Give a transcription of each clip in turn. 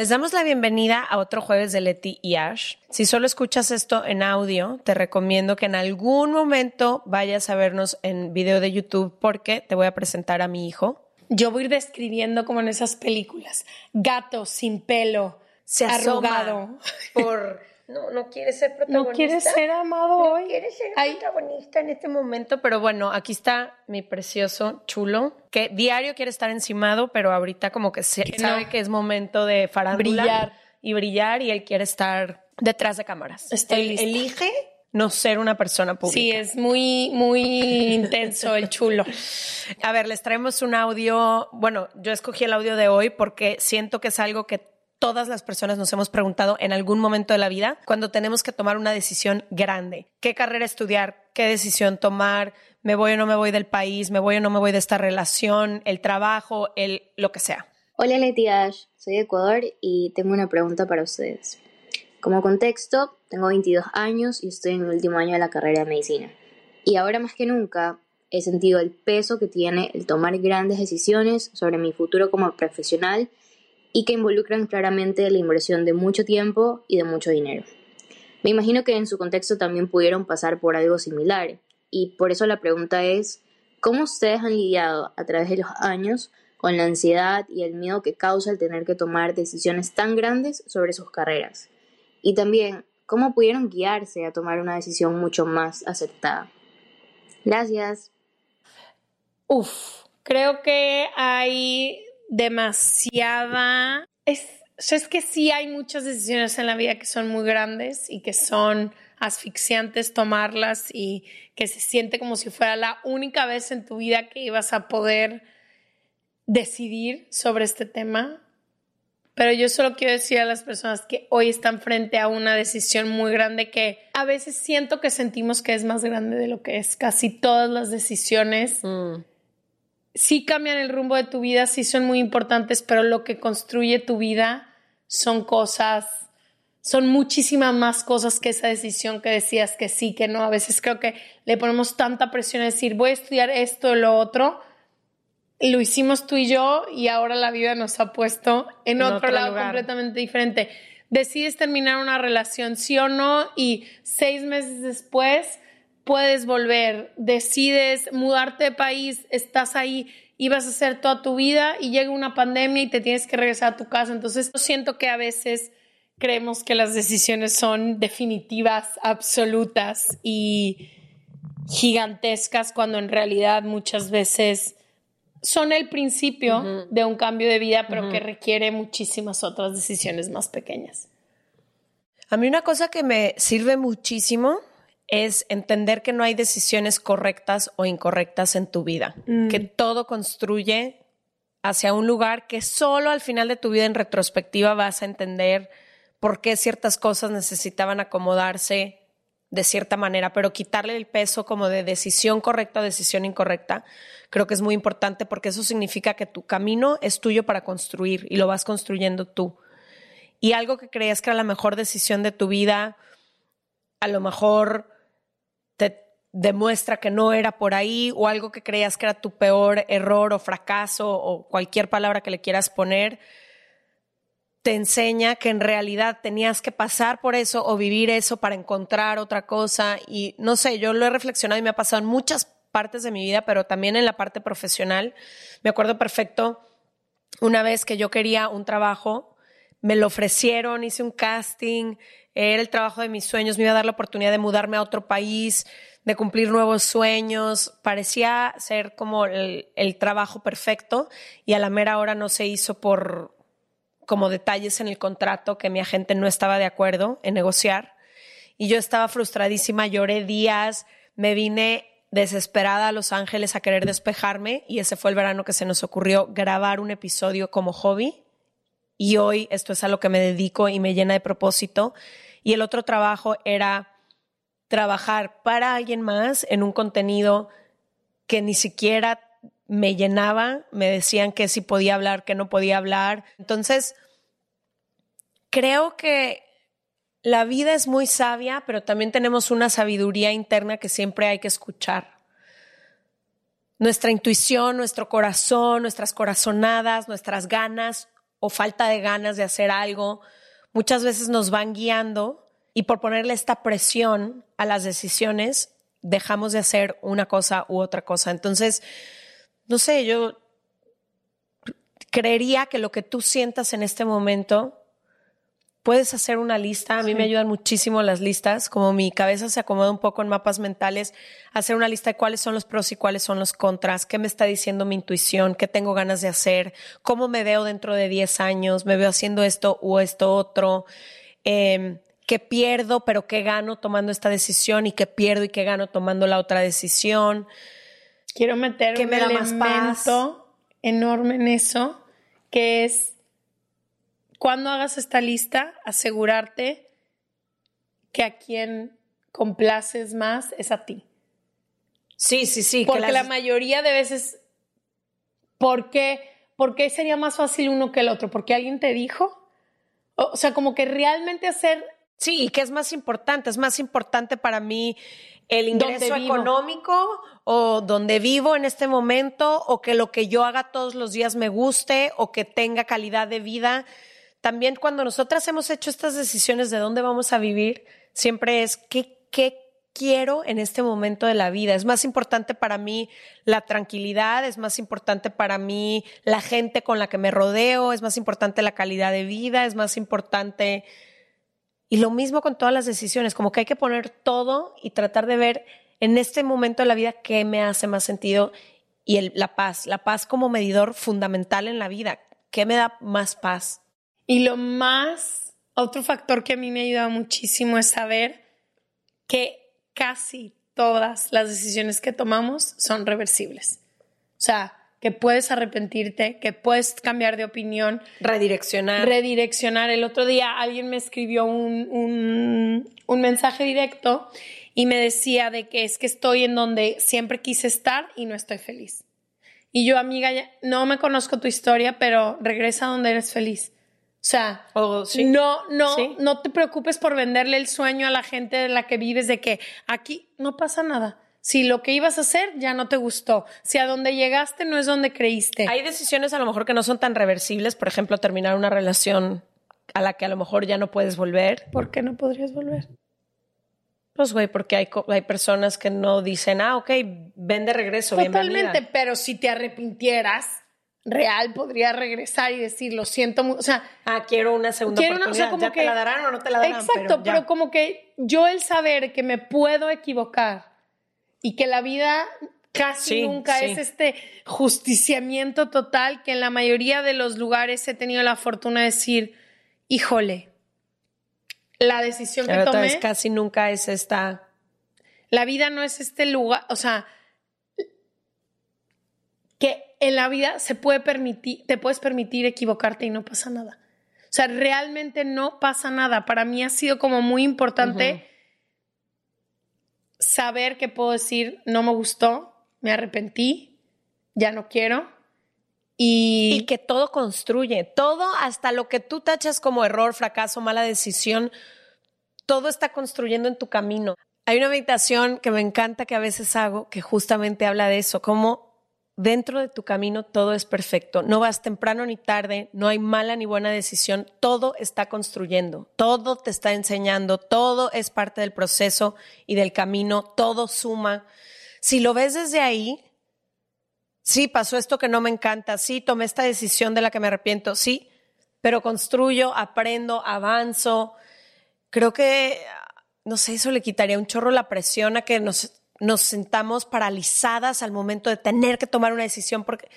Les damos la bienvenida a otro jueves de Leti y Ash. Si solo escuchas esto en audio, te recomiendo que en algún momento vayas a vernos en video de YouTube porque te voy a presentar a mi hijo. Yo voy a ir describiendo como en esas películas. Gato sin pelo, Se arrugado. por no no quiere ser protagonista. No quiere ser amado No hoy. quiere ser Ay. protagonista en este momento, pero bueno, aquí está mi precioso chulo, que diario quiere estar encimado, pero ahorita como que se- sabe no. que es momento de farándula Brillar. y brillar y él quiere estar detrás de cámaras. Estoy Él elige no ser una persona pública. Sí, es muy, muy intenso el chulo. A ver, les traemos un audio. Bueno, yo escogí el audio de hoy porque siento que es algo que todas las personas nos hemos preguntado en algún momento de la vida cuando tenemos que tomar una decisión grande. ¿Qué carrera estudiar? ¿Qué decisión tomar? ¿Me voy o no me voy del país? ¿Me voy o no me voy de esta relación? ¿El trabajo? El lo que sea. Hola Leti Ash, soy de Ecuador y tengo una pregunta para ustedes. Como contexto, tengo 22 años y estoy en mi último año de la carrera de medicina. Y ahora más que nunca he sentido el peso que tiene el tomar grandes decisiones sobre mi futuro como profesional y que involucran claramente la inversión de mucho tiempo y de mucho dinero. Me imagino que en su contexto también pudieron pasar por algo similar y por eso la pregunta es, ¿cómo ustedes han lidiado a través de los años con la ansiedad y el miedo que causa el tener que tomar decisiones tan grandes sobre sus carreras? Y también, ¿cómo pudieron guiarse a tomar una decisión mucho más acertada? Gracias. Uf, creo que hay demasiada... Es, es que sí hay muchas decisiones en la vida que son muy grandes y que son asfixiantes tomarlas y que se siente como si fuera la única vez en tu vida que ibas a poder decidir sobre este tema. Pero yo solo quiero decir a las personas que hoy están frente a una decisión muy grande que a veces siento que sentimos que es más grande de lo que es. Casi todas las decisiones sí cambian el rumbo de tu vida, sí son muy importantes, pero lo que construye tu vida son cosas, son muchísimas más cosas que esa decisión que decías que sí, que no. A veces creo que le ponemos tanta presión a decir, voy a estudiar esto o lo otro. Lo hicimos tú y yo y ahora la vida nos ha puesto en, En otro, otro lado lugar. completamente diferente. Decides terminar una relación, sí o no, y seis meses después puedes volver, decides mudarte de país, estás ahí, ibas a hacer toda tu vida y llega una pandemia y te tienes que regresar a tu casa. Entonces, yo siento que a veces creemos que las decisiones son definitivas, absolutas y gigantescas, cuando en realidad muchas veces son el principio de un cambio de vida, pero que requiere muchísimas otras decisiones más pequeñas. A mí una cosa que me sirve muchísimo es entender que no hay decisiones correctas o incorrectas en tu vida, que todo construye hacia un lugar que solo al final de tu vida en retrospectiva vas a entender por qué ciertas cosas necesitaban acomodarse de cierta manera, pero quitarle el peso como de decisión correcta, decisión incorrecta, creo que es muy importante porque eso significa que tu camino es tuyo para construir y lo vas construyendo tú. Y algo que creías que era la mejor decisión de tu vida, a lo mejor demuestra que no era por ahí o algo que creías que era tu peor error o fracaso o cualquier palabra que le quieras poner, te enseña que en realidad tenías que pasar por eso o vivir eso para encontrar otra cosa. Y no sé, yo lo he reflexionado y me ha pasado en muchas partes de mi vida, pero también en la parte profesional. Me acuerdo perfecto una vez que yo quería un trabajo, me lo ofrecieron, hice un casting, era el trabajo de mis sueños, me iba a dar la oportunidad de mudarme a otro país, de cumplir nuevos sueños, parecía ser como el, el trabajo perfecto y a la mera hora no se hizo por, como detalles en el contrato que mi agente no estaba de acuerdo en negociar. Y yo estaba frustradísima, lloré días, me vine desesperada a Los Ángeles a querer despejarme y ese fue el verano que se nos ocurrió grabar un episodio como hobby. Y hoy esto es a lo que me dedico y me llena de propósito. Y el otro trabajo era trabajar para alguien más en un contenido que ni siquiera me llenaba, me decían que si podía hablar, que no podía hablar. Entonces, creo que la vida es muy sabia, pero también tenemos una sabiduría interna que siempre hay que escuchar. Nuestra intuición, nuestro corazón, nuestras corazonadas, nuestras ganas o falta de ganas de hacer algo, muchas veces nos van guiando y por ponerle esta presión a las decisiones, dejamos de hacer una cosa u otra cosa. Entonces, no sé, yo creería que lo que tú sientas en este momento, puedes hacer una lista. A mí me ayudan muchísimo las listas, como mi cabeza se acomoda un poco en mapas mentales, hacer una lista de cuáles son los pros y cuáles son los contras, qué me está diciendo mi intuición, qué tengo ganas de hacer, cómo me veo dentro de 10 años, me veo haciendo esto o esto otro. Eh, qué pierdo, pero qué gano tomando esta decisión y qué pierdo y qué gano tomando la otra decisión. Quiero meter un elemento enorme en eso, que es cuando hagas esta lista, asegurarte que a quien complaces más es a ti. Sí, sí, sí. Porque la mayoría de veces, ¿por qué, ¿por qué sería más fácil uno que el otro? ¿Porque alguien te dijo? O sea, como que realmente hacer... Sí, y que es más importante, es más importante para mí el ingreso económico o donde vivo en este momento o que lo que yo haga todos los días me guste o que tenga calidad de vida. También cuando nosotras hemos hecho estas decisiones de dónde vamos a vivir, siempre es qué, qué quiero en este momento de la vida. Es más importante para mí la tranquilidad, es más importante para mí la gente con la que me rodeo, es más importante la calidad de vida, es más importante y lo mismo con todas las decisiones, como que hay que poner todo y tratar de ver en este momento de la vida qué me hace más sentido y la paz, la paz como medidor fundamental en la vida, qué me da más paz. Y lo más, otro factor que a mí me ayuda muchísimo es saber que casi todas las decisiones que tomamos son reversibles. O sea, que puedes arrepentirte, que puedes cambiar de opinión. Redireccionar. Redireccionar. El otro día alguien me escribió un, un, mensaje directo y me decía de que es que estoy en donde siempre quise estar y no estoy feliz. Y yo, amiga, no me conozco tu historia, pero regresa donde eres feliz. O sea, no, no, no te preocupes por venderle el sueño a la gente de la que vives de que aquí no pasa nada si lo que ibas a hacer ya no te gustó, si a donde llegaste no es donde creíste. Hay decisiones a lo mejor que no son tan reversibles, por ejemplo, terminar una relación a la que a lo mejor ya no puedes volver. ¿Por qué no podrías volver? Pues, güey, porque hay, hay personas que no dicen, ah, ok, ven de regreso. Totalmente, pero si te arrepintieras, real podría regresar y decir, lo siento, o sea, ah, quiero una segunda oportunidad, ¿ya te la darán o no te la darán? Exacto, pero como que yo el saber que me puedo equivocar y que la vida casi nunca es este justiciamiento total que en la mayoría de los lugares he tenido la fortuna de decir, híjole, la decisión que tomé casi nunca es esta. La vida no es este lugar, o sea, que en la vida se puede permitir, te puedes permitir equivocarte y no pasa nada. O sea, realmente no pasa nada. Para mí ha sido como muy importante saber que puedo decir, no me gustó, me arrepentí, ya no quiero. Y, Y que todo construye, todo, hasta lo que tú tachas como error, fracaso, mala decisión, todo está construyendo en tu camino. Hay una meditación que me encanta que a veces hago que justamente habla de eso, como dentro de tu camino todo es perfecto, no vas temprano ni tarde, no hay mala ni buena decisión, todo está construyendo, todo te está enseñando, todo es parte del proceso y del camino, todo suma. Si lo ves desde ahí, sí, pasó esto que no me encanta, sí, tomé esta decisión de la que me arrepiento, sí, pero construyo, aprendo, avanzo. Creo que, no sé, eso le quitaría un chorro la presión a que nos, nos sentamos paralizadas al momento de tener que tomar una decisión, porque,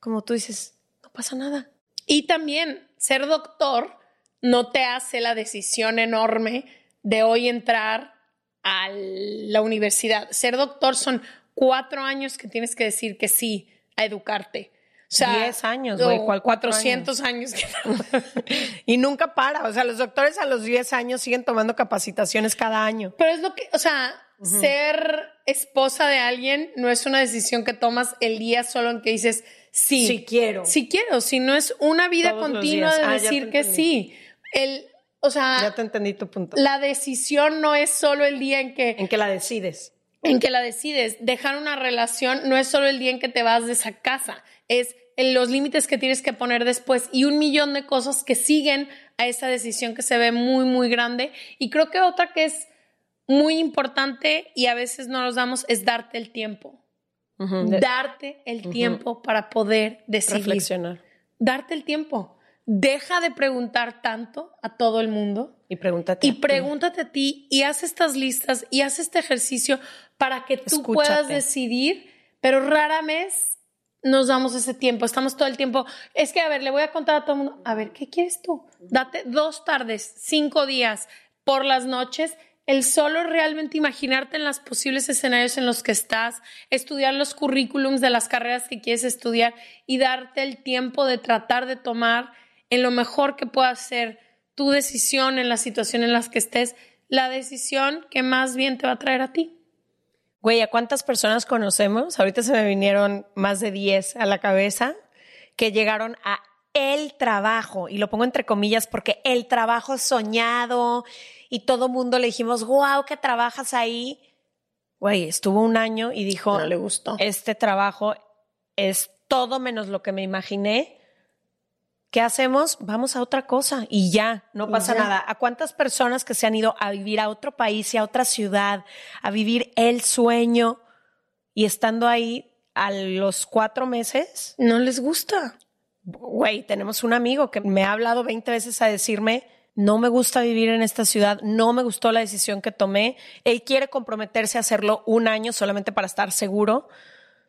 como tú dices, no pasa nada. y también ser doctor no te hace la decisión enorme de hoy entrar a la universidad. Ser doctor son cuatro años que tienes que decir que sí a educarte. O sea, Diez años, güey, o ¿cuál cuatro 400 años. que y nunca para. O sea, los doctores a los 10 años siguen tomando capacitaciones cada año. Pero es lo que, o sea, ser esposa de alguien no es una decisión que tomas el día solo en que dices sí. Sí quiero. Sí quiero, si no es una vida Todos continua de Ah, decir que sí. El, o sea, Ya te entendí tu punto. la decisión no es solo el día en que, en que la decides. en que la decides. Dejar una relación no es solo el día en que te vas de esa casa, es en los límites que tienes que poner después y un millón de cosas que siguen a esa decisión que se ve muy, muy grande. Y creo que otra que es muy importante y a veces no nos damos es darte el tiempo. Darte el tiempo para poder decidir. reflexionar. Darte el tiempo. Deja de preguntar tanto a todo el mundo Y pregúntate. y a ti. pregúntate a ti y haz estas listas y haz este ejercicio para que tú Escúchate. puedas decidir, pero rara vez nos damos ese tiempo. Estamos todo el tiempo. Es que, a ver, le voy a contar a todo el mundo, a ver, ¿qué quieres tú? Date dos tardes, cinco días por las noches. El solo realmente imaginarte en los posibles escenarios en los que estás, estudiar los currículums de las carreras que quieres estudiar y darte el tiempo de tratar de tomar en lo mejor que pueda ser tu decisión en la situación en la que estés, la decisión que más bien te va a traer a ti. Güey, ¿a cuántas personas conocemos? Ahorita se me vinieron más de 10 a la cabeza que llegaron a el trabajo, y lo pongo entre comillas porque el trabajo soñado y todo mundo le dijimos, wow, que trabajas ahí. Güey, estuvo un año y dijo, No le gustó. este trabajo es todo menos lo que me imaginé. ¿Qué hacemos? Vamos a otra cosa y ya, no pasa ya. nada. ¿A cuántas personas que se han ido a vivir a otro país y a otra ciudad, a vivir el sueño y estando ahí a los cuatro meses? No les gusta. Güey, tenemos un amigo que me ha hablado 20 veces a decirme, no me gusta vivir en esta ciudad, no me gustó la decisión que tomé. Él quiere comprometerse a hacerlo un año solamente para estar seguro,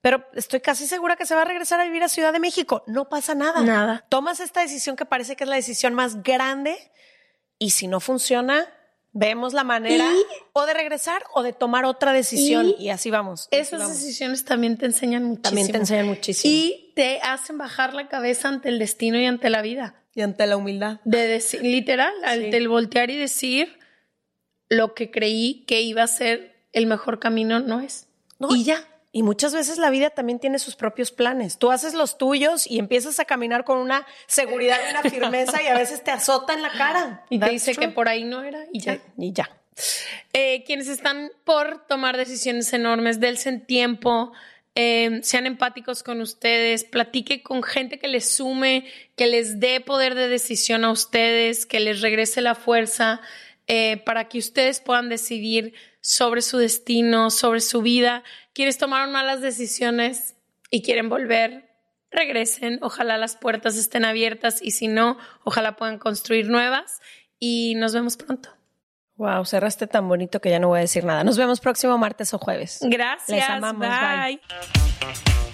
pero estoy casi segura que se va a regresar a vivir a Ciudad de México. No pasa nada. Nada. Tomas esta decisión que parece que es la decisión más grande y si no funciona, vemos la manera Y- o de regresar o de tomar otra decisión y, Y así vamos. y así Esas vamos. decisiones también te enseñan muchísimo. También te enseñan muchísimo. Y te hacen bajar la cabeza ante el destino y ante la vida. y ante la humildad. De decir, literal, al del voltear y decir lo que creí que iba a ser el mejor camino no es. No, y ya. Y muchas veces la vida también tiene sus propios planes. Tú haces los tuyos y empiezas a caminar con una seguridad y una firmeza y a veces te azota en la cara. Y te dice true. que por ahí no era y ya. Y ya. Eh, quienes están por tomar decisiones enormes, dense en tiempo, eh, sean empáticos con ustedes, platique con gente que les sume, que les dé poder de decisión a ustedes, que les regrese la fuerza eh, para que ustedes puedan decidir sobre su destino, sobre su vida. Quienes tomaron malas decisiones y quieren volver, regresen. Ojalá las puertas estén abiertas y si no, ojalá puedan construir nuevas y nos vemos pronto. Wow, cerraste tan bonito que ya no voy a decir nada. Nos vemos próximo martes o jueves. Gracias. Les amamos, bye. bye.